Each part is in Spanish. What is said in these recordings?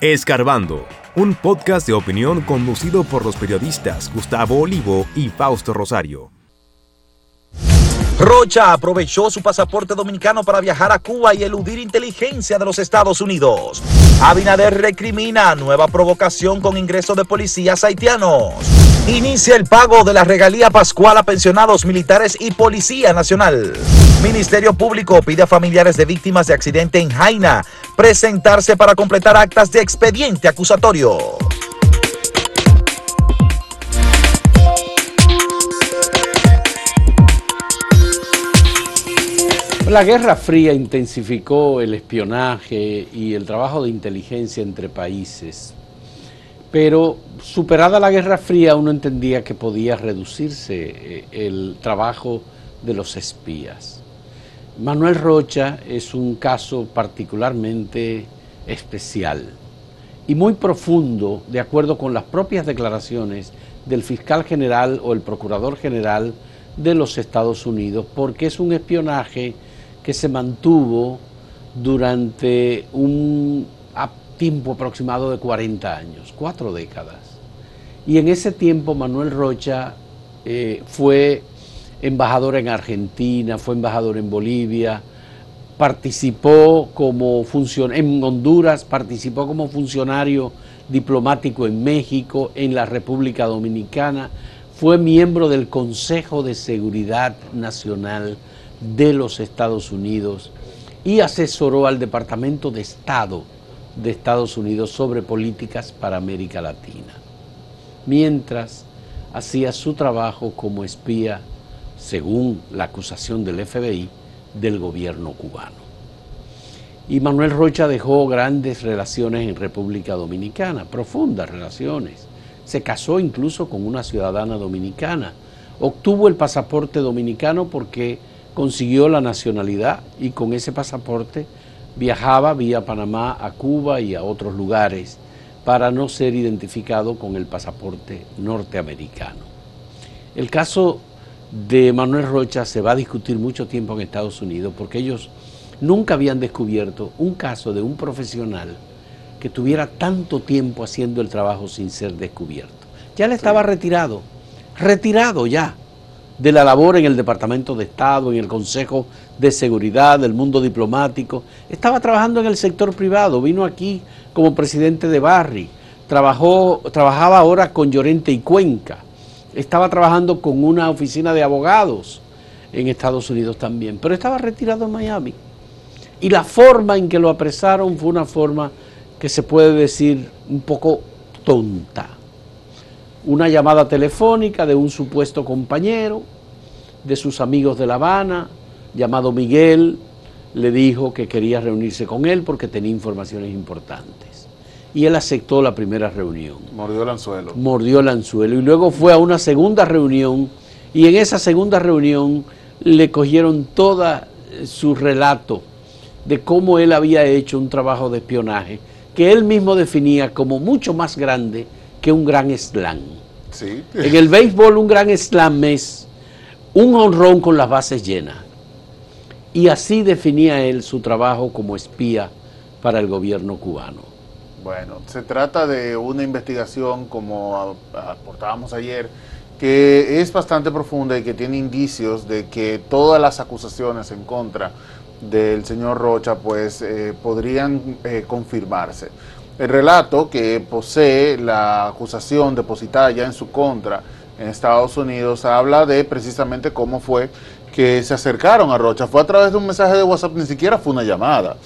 Escarbando, un podcast de opinión conducido por los periodistas Gustavo Olivo y Fausto Rosario. Rocha aprovechó su pasaporte dominicano para viajar a Cuba y eludir inteligencia de los Estados Unidos. Abinader recrimina nueva provocación con ingreso de policías haitianos. Inicia el pago de la regalía pascual a pensionados militares y Policía Nacional. Ministerio Público pide a familiares de víctimas de accidente en Jaina presentarse para completar actas de expediente acusatorio. La Guerra Fría intensificó el espionaje y el trabajo de inteligencia entre países, pero superada la Guerra Fría uno entendía que podía reducirse eh, el trabajo de los espías. Manuel Rocha es un caso particularmente especial y muy profundo, de acuerdo con las propias declaraciones del fiscal general o el procurador general de los Estados Unidos, porque es un espionaje que se mantuvo durante un tiempo aproximado de 40 años, cuatro décadas. Y en ese tiempo Manuel Rocha eh, fue embajador en Argentina, fue embajador en Bolivia, participó como funcionario en Honduras, participó como funcionario diplomático en México, en la República Dominicana, fue miembro del Consejo de Seguridad Nacional de los Estados Unidos y asesoró al Departamento de Estado de Estados Unidos sobre políticas para América Latina, mientras hacía su trabajo como espía, según la acusación del FBI, del gobierno cubano. Y Manuel Rocha dejó grandes relaciones en República Dominicana, profundas relaciones. Se casó incluso con una ciudadana dominicana. Obtuvo el pasaporte dominicano porque consiguió la nacionalidad y con ese pasaporte viajaba vía Panamá a Cuba y a otros lugares para no ser identificado con el pasaporte norteamericano. El caso de Manuel Rocha se va a discutir mucho tiempo en Estados Unidos porque ellos nunca habían descubierto un caso de un profesional que tuviera tanto tiempo haciendo el trabajo sin ser descubierto. Ya él estaba retirado, retirado ya de la labor en el Departamento de Estado, en el Consejo de Seguridad, del mundo diplomático. Estaba trabajando en el sector privado, vino aquí como presidente de Barry, trabajó, trabajaba ahora con Llorente y Cuenca, estaba trabajando con una oficina de abogados en Estados Unidos también, pero estaba retirado en Miami. Y la forma en que lo apresaron fue una forma que se puede decir un poco tonta una llamada telefónica de un supuesto compañero de sus amigos de La Habana, llamado Miguel, le dijo que quería reunirse con él porque tenía informaciones importantes. Y él aceptó la primera reunión. Mordió el anzuelo. Mordió el anzuelo. Y luego fue a una segunda reunión y en esa segunda reunión le cogieron todo su relato de cómo él había hecho un trabajo de espionaje que él mismo definía como mucho más grande que un gran slam. Sí. En el béisbol un gran slam es un honrón con las bases llenas. Y así definía él su trabajo como espía para el gobierno cubano. Bueno, se trata de una investigación, como aportábamos ayer, que es bastante profunda y que tiene indicios de que todas las acusaciones en contra del señor Rocha pues eh, podrían eh, confirmarse. El relato que posee la acusación depositada ya en su contra en Estados Unidos habla de precisamente cómo fue que se acercaron a Rocha. Fue a través de un mensaje de WhatsApp, ni siquiera fue una llamada.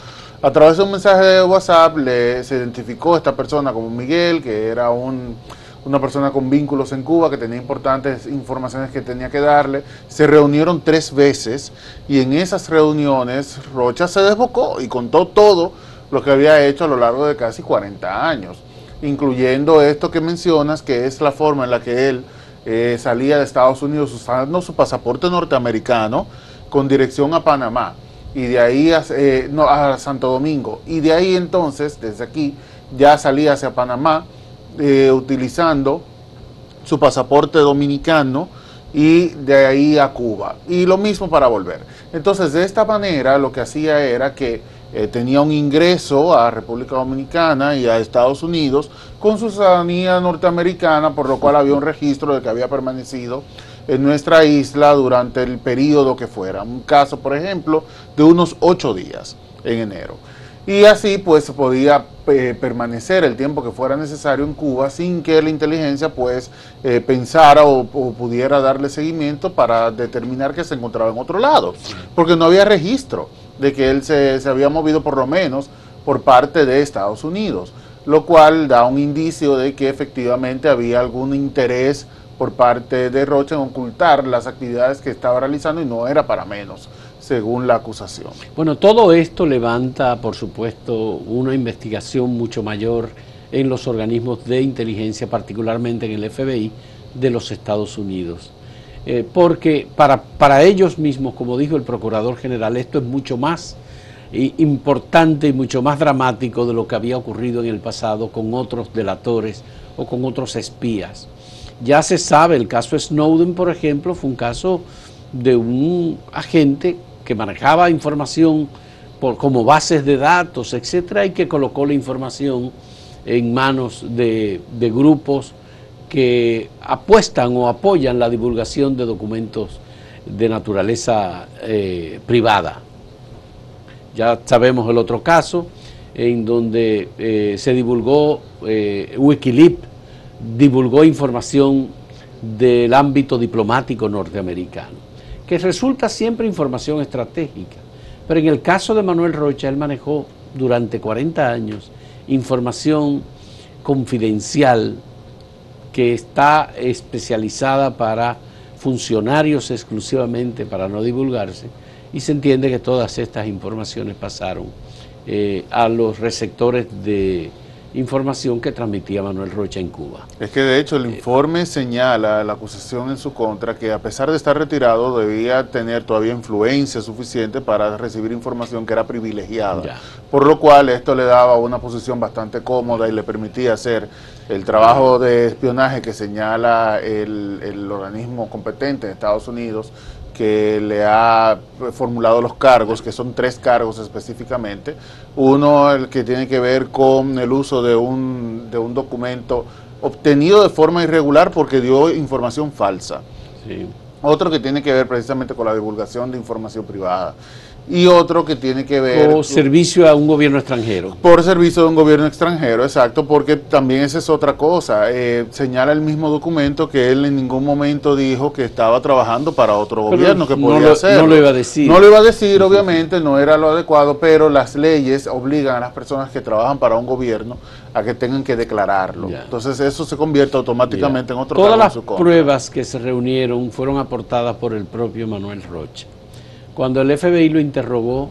A través de un mensaje de WhatsApp le, se identificó a esta persona como Miguel, que era una persona con vínculos en Cuba, que tenía importantes informaciones que tenía que darle. Se reunieron tres veces y en esas reuniones Rocha se desbocó y contó todo lo que había hecho a lo largo de casi 40 años, incluyendo esto que mencionas, que es la forma en la que él eh, salía de Estados Unidos usando su pasaporte norteamericano con dirección a Panamá y de ahí a, eh, a Santo Domingo. Y de ahí entonces, desde aquí, ya salía hacia Panamá eh, utilizando su pasaporte dominicano y de ahí a Cuba. Y lo mismo para volver. Entonces, de esta manera, lo que hacía era que eh, tenía un ingreso a República Dominicana y a Estados Unidos con su ciudadanía norteamericana, por lo cual había un registro de que había permanecido en nuestra isla durante el periodo que fuera. Un caso, por ejemplo, de unos ocho días en enero. Y así pues podía eh, permanecer el tiempo que fuera necesario en Cuba sin que la inteligencia pues eh, pensara o, pudiera darle seguimiento para determinar que se encontraba en otro lado, porque no había registro de que él se, se había movido por lo menos por parte de Estados Unidos, lo cual da un indicio de que efectivamente había algún interés por parte de Rocha en ocultar las actividades que estaba realizando y no era para menos según la acusación. Bueno, todo esto levanta, por supuesto, una investigación mucho mayor en los organismos de inteligencia, particularmente en el FBI de los Estados Unidos. Eh, porque para, para ellos mismos, como dijo el Procurador General, esto es mucho más importante y mucho más dramático de lo que había ocurrido en el pasado con otros delatores o con otros espías. Ya se sabe, el caso Snowden, por ejemplo, fue un caso de un agente que manejaba información como bases de datos, etcétera, y que colocó la información en manos de, grupos que apuestan o apoyan la divulgación de documentos de naturaleza eh, privada. Ya sabemos el otro caso en donde eh, se divulgó, eh, Wikileaks divulgó información del ámbito diplomático norteamericano que resulta siempre información estratégica. Pero en el caso de Manuel Rocha, él manejó durante 40 años información confidencial que está especializada para funcionarios exclusivamente para no divulgarse y se entiende que todas estas informaciones pasaron eh, a los receptores de información que transmitía Manuel Rocha en Cuba. Es que de hecho el informe señala la acusación en su contra que a pesar de estar retirado debía tener todavía influencia suficiente para recibir información que era privilegiada, por lo cual esto le daba una posición bastante cómoda y le permitía hacer el trabajo de espionaje que señala el, el organismo competente en Estados Unidos que le ha formulado los cargos, que son tres cargos específicamente. Uno, el que tiene que ver con el uso de un, de un documento obtenido de forma irregular porque dio información falsa. Otro que tiene que ver precisamente con la divulgación de información privada y otro que tiene que ver... Por servicio a un gobierno extranjero. Por servicio de un gobierno extranjero, exacto, porque también esa es otra cosa. Eh, señala el mismo documento que él en ningún momento dijo que estaba trabajando para otro gobierno, que podía no hacer. No lo iba a decir. No lo iba a decir, obviamente, no era lo adecuado, pero las leyes obligan a las personas que trabajan para un gobierno a que tengan que declararlo. Entonces eso se convierte automáticamente en otro Todas las pruebas que se reunieron fueron aportadas por el propio Manuel Rocha. Cuando el FBI lo interrogó,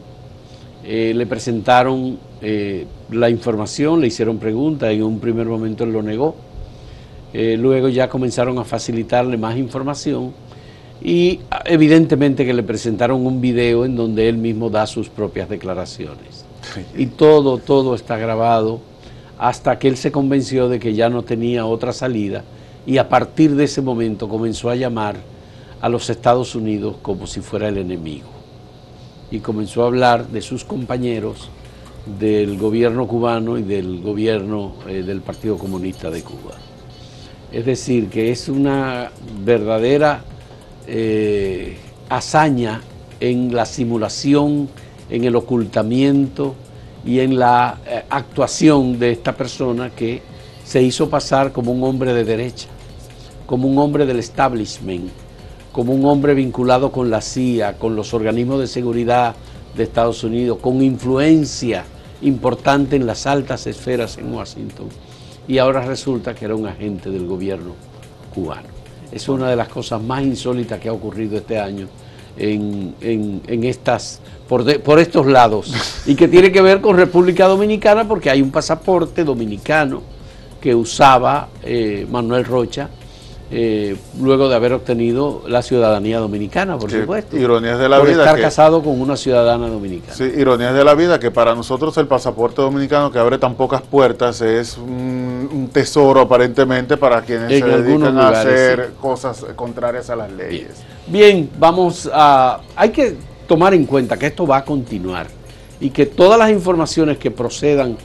eh, le presentaron eh, la información, le hicieron preguntas, en un primer momento él lo negó, eh, luego ya comenzaron a facilitarle más información y evidentemente que le presentaron un video en donde él mismo da sus propias declaraciones. Y todo, todo está grabado hasta que él se convenció de que ya no tenía otra salida y a partir de ese momento comenzó a llamar a los Estados Unidos como si fuera el enemigo. Y comenzó a hablar de sus compañeros del gobierno cubano y del gobierno eh, del Partido Comunista de Cuba. Es decir, que es una verdadera eh, hazaña en la simulación, en el ocultamiento y en la eh, actuación de esta persona que se hizo pasar como un hombre de derecha, como un hombre del establishment, como un hombre vinculado con la CIA, con los organismos de seguridad de Estados Unidos, con influencia importante en las altas esferas en Washington. Y ahora resulta que era un agente del gobierno cubano. Es una de las cosas más insólitas que ha ocurrido este año en, estas, por, por estos lados. Y que tiene que ver con República Dominicana porque hay un pasaporte dominicano que usaba eh, Manuel Rocha eh, luego de haber obtenido la ciudadanía dominicana, por supuesto. Ironías de la por vida. estar casado con una ciudadana dominicana. Sí, ironías de la vida que para nosotros el pasaporte dominicano que abre tan pocas puertas es un, tesoro aparentemente para quienes se dedican a hacer cosas contrarias a las leyes. Bien. Bien, vamos a... Hay que tomar en cuenta que esto va a continuar y que todas las informaciones que procedan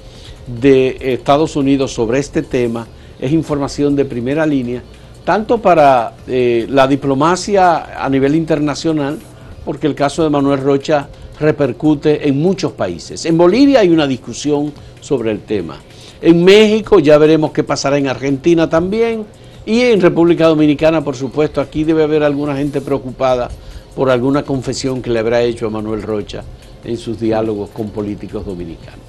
de Estados Unidos sobre este tema es información de primera línea, tanto para eh, la diplomacia a nivel internacional, porque el caso de Manuel Rocha repercute en muchos países. En Bolivia hay una discusión sobre el tema. En México ya veremos qué pasará en Argentina también. Y en República Dominicana, por supuesto, aquí debe haber alguna gente preocupada por alguna confesión que le habrá hecho a Manuel Rocha en sus diálogos con políticos dominicanos.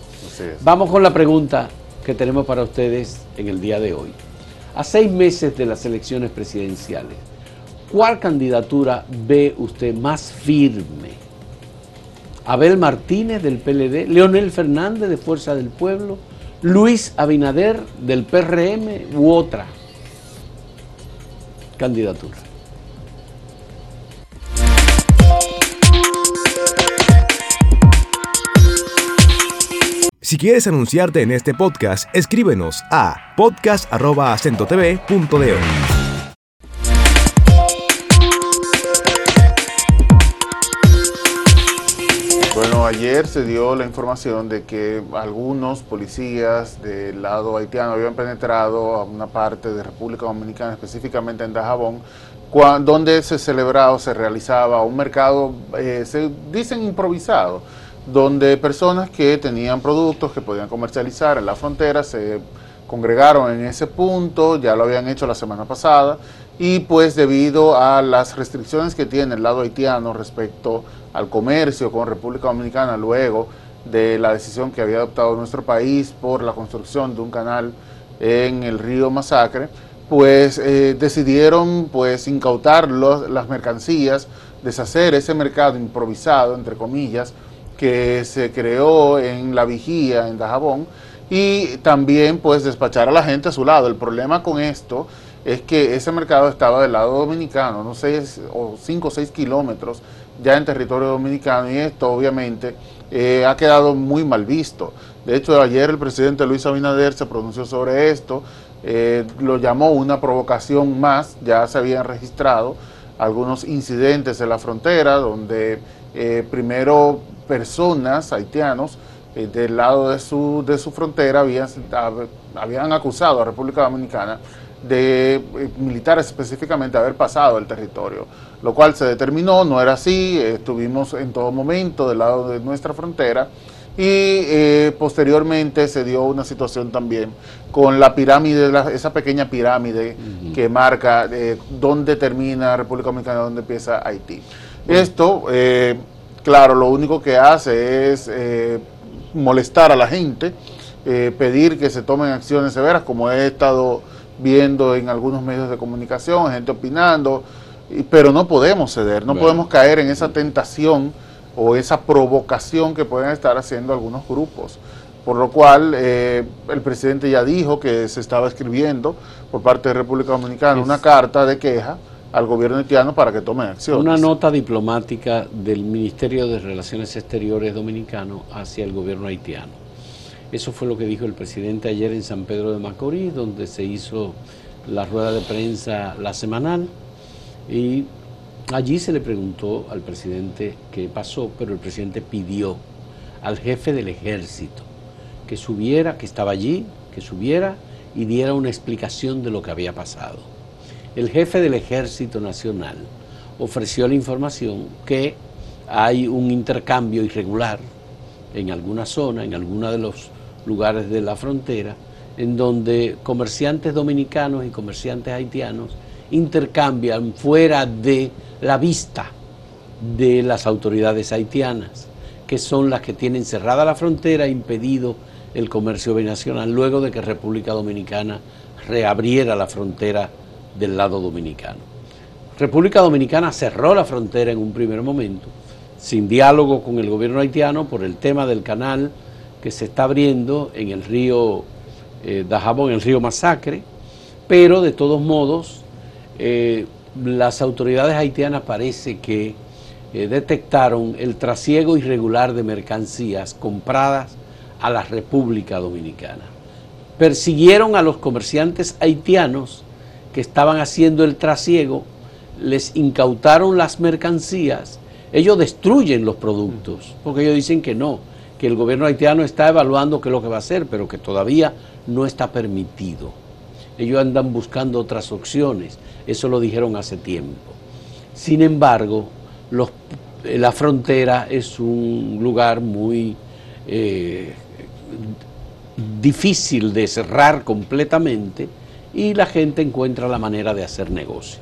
Vamos con la pregunta que tenemos para ustedes en el día de hoy. A seis meses de las elecciones presidenciales, ¿cuál candidatura ve usted más firme? Abel Martínez del PLD, Leonel Fernández de Fuerza del Pueblo, Luis Abinader del PRM u otra candidatura. Si quieres anunciarte en este podcast, escríbenos a podcast.acentotv.de. Bueno, ayer se dio la información de que algunos policías del lado haitiano habían penetrado a una parte de República Dominicana, específicamente en Dajabón, donde se celebraba o se realizaba un mercado, eh, se dicen improvisado, donde personas que tenían productos que podían comercializar en la frontera se congregaron en ese punto, ya lo habían hecho la semana pasada, y pues debido a las restricciones que tiene el lado haitiano respecto al comercio con República Dominicana luego de la decisión que había adoptado nuestro país por la construcción de un canal en el río Masacre, pues eh, decidieron pues incautar las mercancías, deshacer ese mercado improvisado, entre comillas, que se creó en la vigía en Dajabón y también pues despachar a la gente a su lado. El problema con esto es que ese mercado estaba del lado dominicano, no sé, o 5 o 6 kilómetros ya en territorio dominicano y esto obviamente eh, ha quedado muy mal visto. De hecho, ayer el presidente Luis Abinader se pronunció sobre esto, eh, lo llamó una provocación más, ya se habían registrado algunos incidentes en la frontera donde eh, primero personas haitianos eh, del lado de su, de su frontera habían, habían acusado a República Dominicana de eh, militares específicamente haber pasado el territorio, lo cual se determinó, no era así, estuvimos en todo momento del lado de nuestra frontera y eh, posteriormente se dio una situación también con la pirámide, esa pequeña pirámide que marca dónde termina República Dominicana, dónde empieza Haití. Esto claro, lo único que hace es eh, molestar a la gente, eh, pedir que se tomen acciones severas, como he estado viendo en algunos medios de comunicación, gente opinando, pero no podemos ceder, no podemos caer en esa tentación o esa provocación que pueden estar haciendo algunos grupos. Por lo cual, eh, el presidente ya dijo que se estaba escribiendo por parte de República Dominicana una carta de queja al gobierno haitiano para que tome acción. Una nota diplomática del Ministerio de Relaciones Exteriores dominicano hacia el gobierno haitiano. Eso fue lo que dijo el presidente ayer en San Pedro de Macorís, donde se hizo la rueda de prensa la semanal y allí se le preguntó al presidente qué pasó, pero el presidente pidió al jefe del ejército que subiera, que estaba allí, que subiera y diera una explicación de lo que había pasado el jefe del Ejército Nacional ofreció la información que hay un intercambio irregular en alguna zona, en alguno de los lugares de la frontera, en donde comerciantes dominicanos y comerciantes haitianos intercambian fuera de la vista de las autoridades haitianas, que son las que tienen cerrada la frontera e impedido el comercio binacional, luego de que República Dominicana reabriera la frontera del lado dominicano. República Dominicana cerró la frontera en un primer momento, sin diálogo con el gobierno haitiano por el tema del canal que se está abriendo en el río eh, Dajabón, el río Masacre, pero de todos modos eh, las autoridades haitianas parece que eh, detectaron el trasiego irregular de mercancías compradas a la República Dominicana. Persiguieron a los comerciantes haitianos que estaban haciendo el trasiego, les incautaron las mercancías, ellos destruyen los productos, porque ellos dicen que no, que el gobierno haitiano está evaluando qué es lo que va a hacer, pero que todavía no está permitido. Ellos andan buscando otras opciones, eso lo dijeron hace tiempo. Sin embargo, la frontera es un lugar muy eh, difícil de cerrar completamente y la gente encuentra la manera de hacer negocio.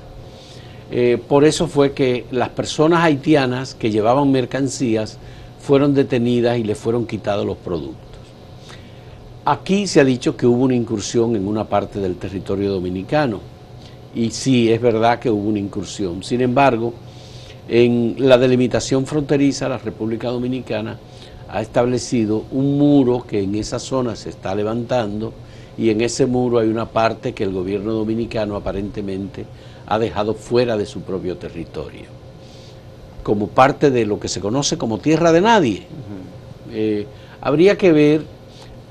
Eh, por eso fue que las personas haitianas que llevaban mercancías fueron detenidas y les fueron quitados los productos. Aquí se ha dicho que hubo una incursión en una parte del territorio dominicano y sí, es verdad que hubo una incursión. Sin embargo, en la delimitación fronteriza, la República Dominicana ha establecido un muro que en esa zona se está levantando y en ese muro hay una parte que el gobierno dominicano aparentemente ha dejado fuera de su propio territorio, como parte de lo que se conoce como tierra de nadie. Eh, habría que ver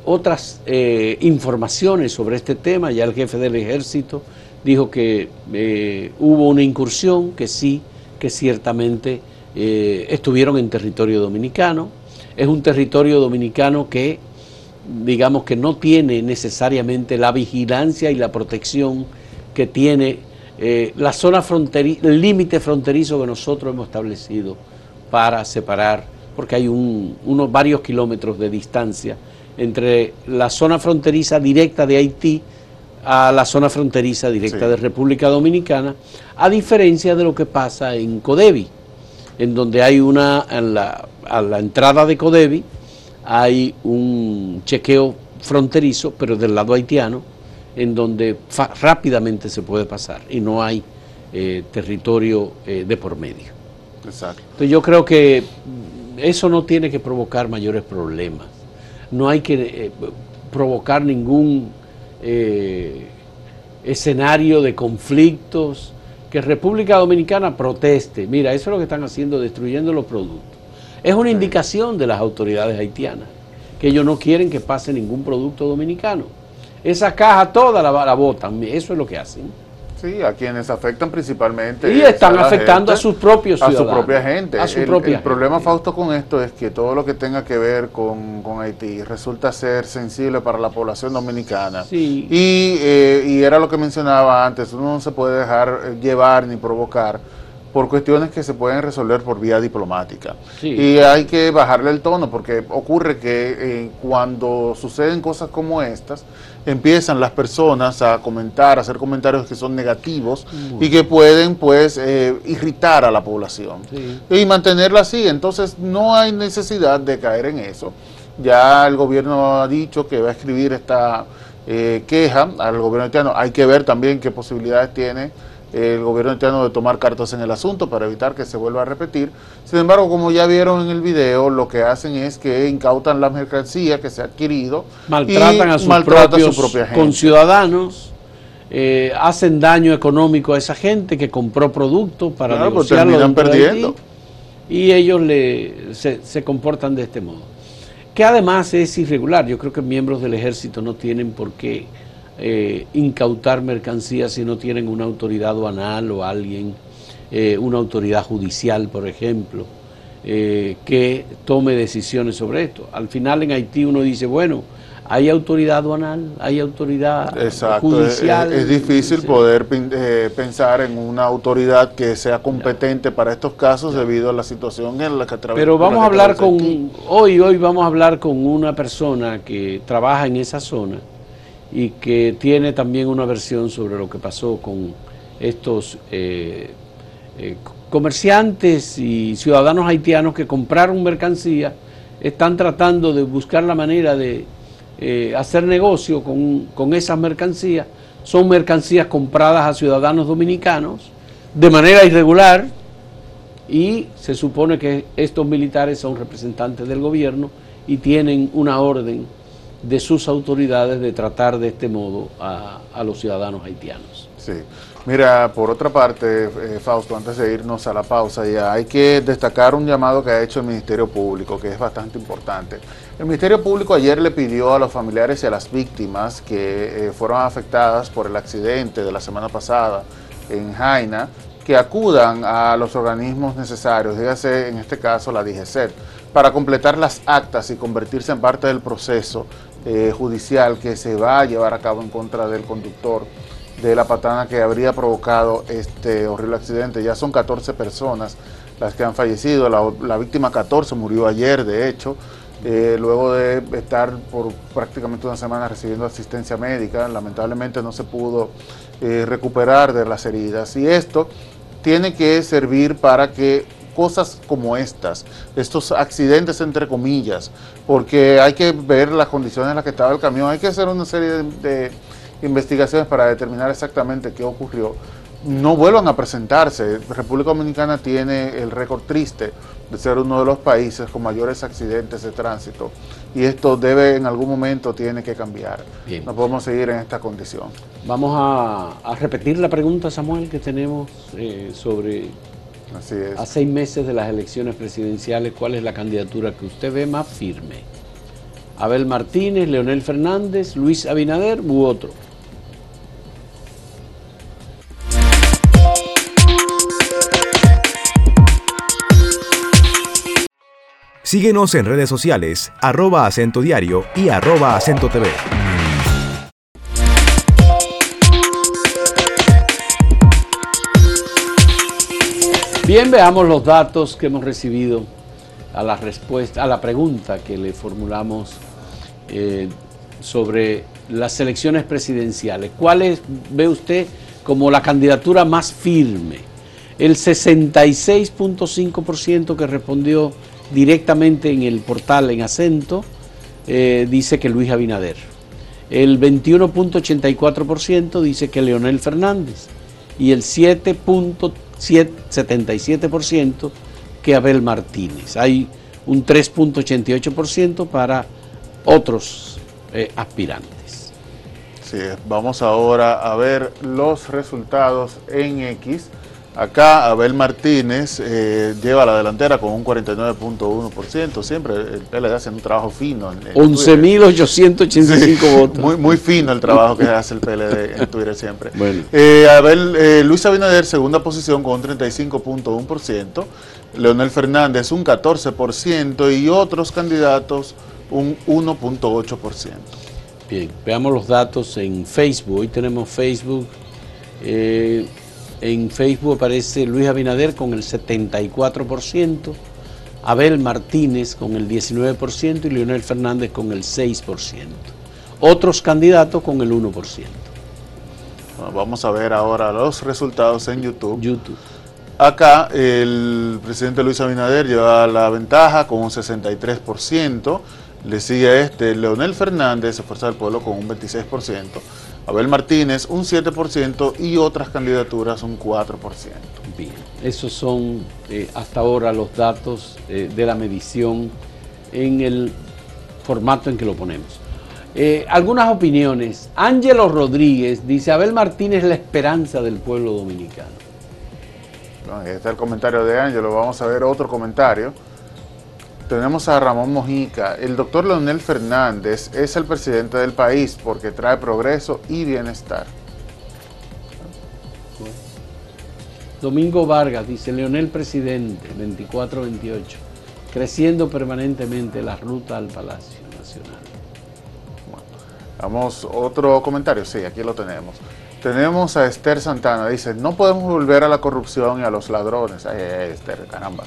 otras eh, informaciones sobre este tema, ya el jefe del ejército dijo que eh, hubo una incursión, que sí, que ciertamente estuvieron en territorio dominicano, es un territorio dominicano que digamos que no tiene necesariamente la vigilancia y la protección que tiene eh, la zona fronteriza, el límite fronterizo que nosotros hemos establecido para separar, porque hay unos varios kilómetros de distancia entre la zona fronteriza directa de Haití a la zona fronteriza directa de República Dominicana, a diferencia de lo que pasa en Codevi, en donde hay una, a la entrada de Codevi, hay un chequeo fronterizo, pero del lado haitiano, en donde rápidamente se puede pasar y no hay eh, territorio eh, de por medio. Exacto. Entonces yo creo que eso no tiene que provocar mayores problemas. No hay que eh, provocar ningún escenario de conflictos. Que República Dominicana proteste. Mira, eso es lo que están haciendo, destruyendo los productos. Es una indicación de las autoridades haitianas, que ellos no quieren que pase ningún producto dominicano. Esa caja toda la, la botan, eso es lo que hacen. Sí, a quienes afectan principalmente. Y están afectando a sus propios ciudadanos. A su propia gente. el, problema, Fausto, con esto es que todo lo que tenga que ver con, Haití resulta ser sensible para la población dominicana. Sí. Y, eh, y era lo que mencionaba antes, uno no se puede dejar eh, llevar ni provocar por cuestiones que se pueden resolver por vía diplomática. Y hay que bajarle el tono porque ocurre que eh, cuando suceden cosas como estas, empiezan las personas a comentar, a hacer comentarios que son negativos y que pueden pues eh, irritar a la población y mantenerla así. Entonces no hay necesidad de caer en eso. Ya el gobierno ha dicho que va a escribir esta eh, queja al gobierno haitiano. Hay que ver también qué posibilidades tiene el gobierno haitiano de tomar cartas en el asunto para evitar que se vuelva a repetir. Sin embargo, como ya vieron en el video, lo que hacen es que incautan la mercancía que se ha adquirido. Maltratan a sus propios conciudadanos. Eh, hacen daño económico a esa gente que compró productos para claro, pues negociarlo perdiendo. y ellos le, se, se comportan de este modo. Que además es irregular. Yo creo que miembros del ejército no tienen por qué eh, incautar mercancías si no tienen una autoridad aduanal o alguien, eh, una autoridad judicial, por ejemplo, eh, que tome decisiones sobre esto. Al final en Haití uno dice, bueno, hay autoridad aduanal, hay autoridad judicial. Es, difícil poder pensar en una autoridad que sea competente para estos casos debido a la situación en la que trabaja. Pero vamos a hablar con, hoy, hoy vamos a hablar con una persona que trabaja en esa zona y que tiene también una versión sobre lo que pasó con estos eh, eh, comerciantes y ciudadanos haitianos que compraron mercancía, están tratando de buscar la manera de eh, hacer negocio con, con esas mercancías. Son mercancías compradas a ciudadanos dominicanos de manera irregular y se supone que estos militares son representantes del gobierno y tienen una orden de sus autoridades de tratar de este modo a, los ciudadanos haitianos. Sí. Mira, por otra parte, eh, Fausto, antes de irnos a la pausa ya, hay que destacar un llamado que ha hecho el Ministerio Público, que es bastante importante. El Ministerio Público ayer le pidió a los familiares y a las víctimas que eh, fueron afectadas por el accidente de la semana pasada en Jaina que acudan a los organismos necesarios, dígase en este caso la DGCET, para completar las actas y convertirse en parte del proceso eh, judicial que se va a llevar a cabo en contra del conductor de la patana que habría provocado este horrible accidente. Ya son 14 personas las que han fallecido, la, víctima 14 murió ayer, de hecho, eh, luego de estar por prácticamente una semana recibiendo asistencia médica, lamentablemente no se pudo eh, recuperar de las heridas. Y esto tiene que servir para que cosas como estas, estos accidentes entre comillas, porque hay que ver las condiciones en las que estaba el camión, hay que hacer una serie de investigaciones para determinar exactamente qué ocurrió, no vuelvan a presentarse. República Dominicana tiene el récord triste de ser uno de los países con mayores accidentes de tránsito y esto debe en algún momento tiene que cambiar. No podemos seguir en esta condición. Vamos a, repetir la pregunta, Samuel, que tenemos eh, sobre Así a seis meses de las elecciones presidenciales, ¿cuál es la candidatura que usted ve más firme? Abel Martínez, Leonel Fernández, Luis Abinader u otro. Síguenos en redes sociales, arroba acento diario y arroba acento TV. Bien, veamos los datos que hemos recibido a la respuesta, a la pregunta que le formulamos eh, sobre las elecciones presidenciales. ¿Cuál ve usted como la candidatura más firme? El 66.5% que respondió directamente en el portal en acento, eh, dice que Luis Abinader. El 21.84% dice que Leonel Fernández. Y el 7.77% que Abel Martínez. Hay un 3.88% para otros eh, aspirantes. Sí, vamos ahora a ver los resultados en X. Acá Abel Martínez eh, lleva la delantera con un 49.1%. Siempre el PLD hace un trabajo fino. 11.885 votos. Muy, muy fino el trabajo que hace el PLD en Twitter siempre. Eh, Abel, eh, Luis Abinader, segunda posición con un 35.1%. Leonel Fernández, un 14%. Y otros candidatos, un 1.8%. Bien, veamos los datos en Facebook. Hoy tenemos Facebook. En Facebook aparece Luis Abinader con el 74%, Abel Martínez con el 19% y Leonel Fernández con el 6%. Otros candidatos con el 1%. Vamos a ver ahora los resultados en YouTube. YouTube. Acá el presidente Luis Abinader lleva la ventaja con un 63%. Le sigue este Leonel Fernández, Fuerza del Pueblo, con un 26%. Abel Martínez un 7% y otras candidaturas un 4%. Bien, esos son eh, hasta ahora los datos eh, de la medición en el formato en que lo ponemos. Eh, algunas opiniones. Ángelo Rodríguez dice, Abel Martínez es la esperanza del pueblo dominicano. ahí está el comentario de Ángelo. Vamos a ver otro comentario tenemos a Ramón Mojica. El doctor Leonel Fernández es el presidente del país porque trae progreso y bienestar. Domingo Vargas dice, Leonel presidente, 24-28, creciendo permanentemente la ruta al Palacio Nacional. Bueno, vamos, otro comentario, sí, aquí lo tenemos. Tenemos a Esther Santana, dice, no podemos volver a la corrupción y a los ladrones. Ay, Esther, caramba.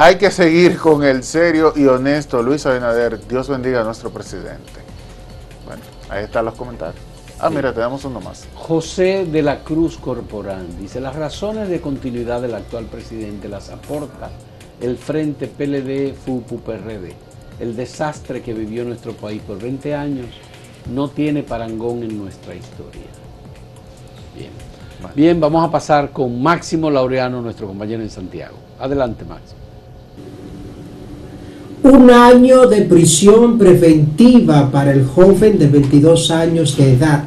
Hay que seguir con el serio y honesto Luis Abinader. Dios bendiga a nuestro presidente. Bueno, ahí están los comentarios. Ah, mira, tenemos uno más. José de la Cruz Corporán dice, las razones de continuidad del actual presidente las aporta el Frente PLD FUPU PRD. El desastre que vivió nuestro país por 20 años no tiene parangón en nuestra historia. Bien. Bien, vamos a pasar con Máximo Laureano, nuestro compañero en Santiago. Adelante, Máximo un año de prisión preventiva para el joven de 22 años de edad,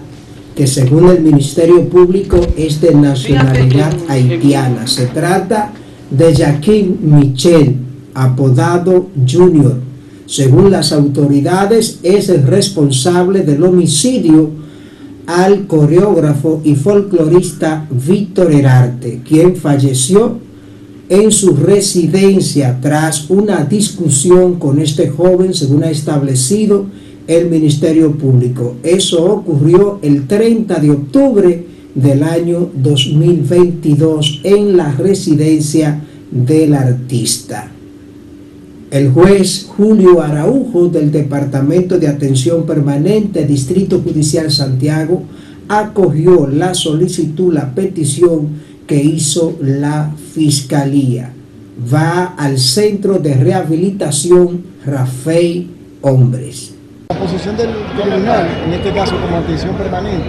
que según el Ministerio Público es de nacionalidad haitiana. Se trata de Jaquín Michel, apodado Junior. Según las autoridades, es el responsable del homicidio al coreógrafo y folclorista Víctor Herarte, quien falleció en su residencia tras una discusión con este joven, según ha establecido el Ministerio Público. Eso ocurrió el 30 de octubre del año 2022 en la residencia del artista. El juez Julio Araujo del Departamento de Atención Permanente, Distrito Judicial Santiago, acogió la solicitud, la petición que hizo la Fiscalía. Va al Centro de Rehabilitación Rafael Hombres. La posición del tribunal, en este caso como atención permanente,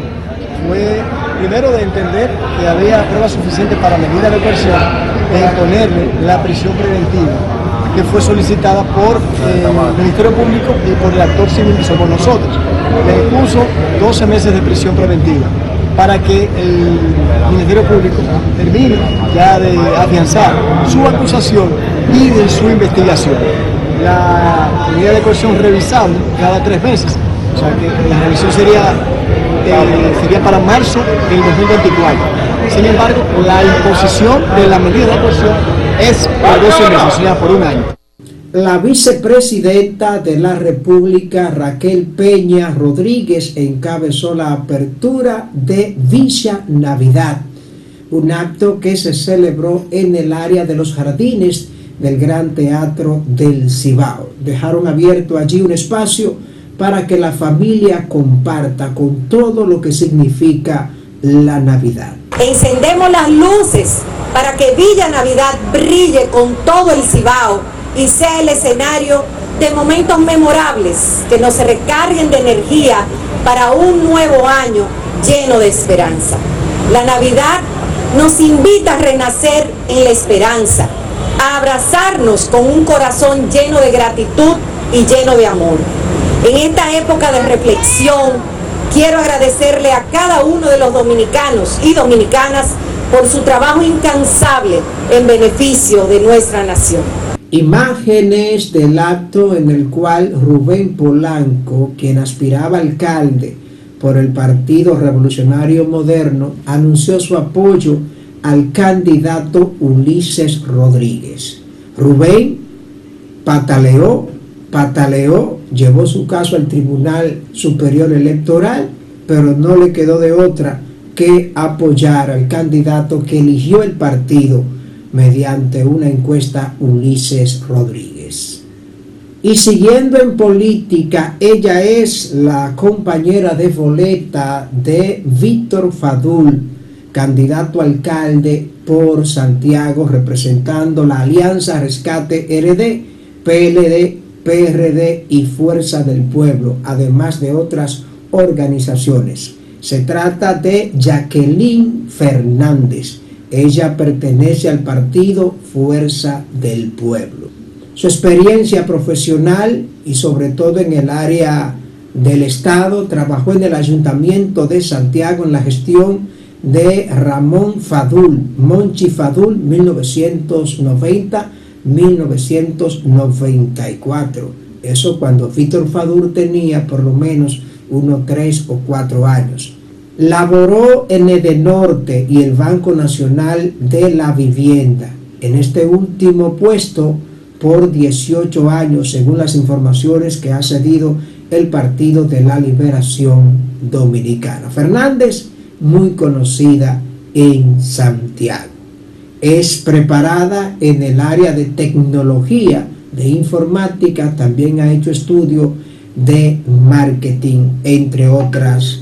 fue primero de entender que había pruebas suficientes para medida de coerción de imponerle la prisión preventiva que fue solicitada por eh, el Ministerio Público y por el actor civil que somos nosotros. Le impuso 12 meses de prisión preventiva para que el Ministerio Público termine ya de afianzar su acusación y de su investigación. La medida de coerción revisable cada tres meses, o sea que la revisión sería, eh, sería para marzo del 2024. Sin embargo, la imposición de la medida de coerción es por 12 meses, o sea, por un año. La vicepresidenta de la República, Raquel Peña Rodríguez, encabezó la apertura de Villa Navidad, un acto que se celebró en el área de los jardines del Gran Teatro del Cibao. Dejaron abierto allí un espacio para que la familia comparta con todo lo que significa la Navidad. Encendemos las luces para que Villa Navidad brille con todo el Cibao y sea el escenario de momentos memorables que nos recarguen de energía para un nuevo año lleno de esperanza. La Navidad nos invita a renacer en la esperanza, a abrazarnos con un corazón lleno de gratitud y lleno de amor. En esta época de reflexión, quiero agradecerle a cada uno de los dominicanos y dominicanas por su trabajo incansable en beneficio de nuestra nación. Imágenes del acto en el cual Rubén Polanco, quien aspiraba alcalde por el Partido Revolucionario Moderno, anunció su apoyo al candidato Ulises Rodríguez. Rubén pataleó, pataleó, llevó su caso al Tribunal Superior Electoral, pero no le quedó de otra que apoyar al candidato que eligió el partido mediante una encuesta Ulises Rodríguez. Y siguiendo en política, ella es la compañera de boleta de Víctor Fadul, candidato alcalde por Santiago, representando la Alianza Rescate RD, PLD, PRD y Fuerza del Pueblo, además de otras organizaciones. Se trata de Jacqueline Fernández. Ella pertenece al partido Fuerza del Pueblo. Su experiencia profesional y sobre todo en el área del Estado, trabajó en el Ayuntamiento de Santiago en la gestión de Ramón Fadul, Monchi Fadul, 1990-1994. Eso cuando Víctor Fadul tenía por lo menos unos tres o cuatro años. Laboró en Edenorte y el Banco Nacional de la Vivienda. En este último puesto por 18 años, según las informaciones que ha cedido el Partido de la Liberación Dominicana. Fernández, muy conocida en Santiago. Es preparada en el área de tecnología, de informática, también ha hecho estudio de marketing, entre otras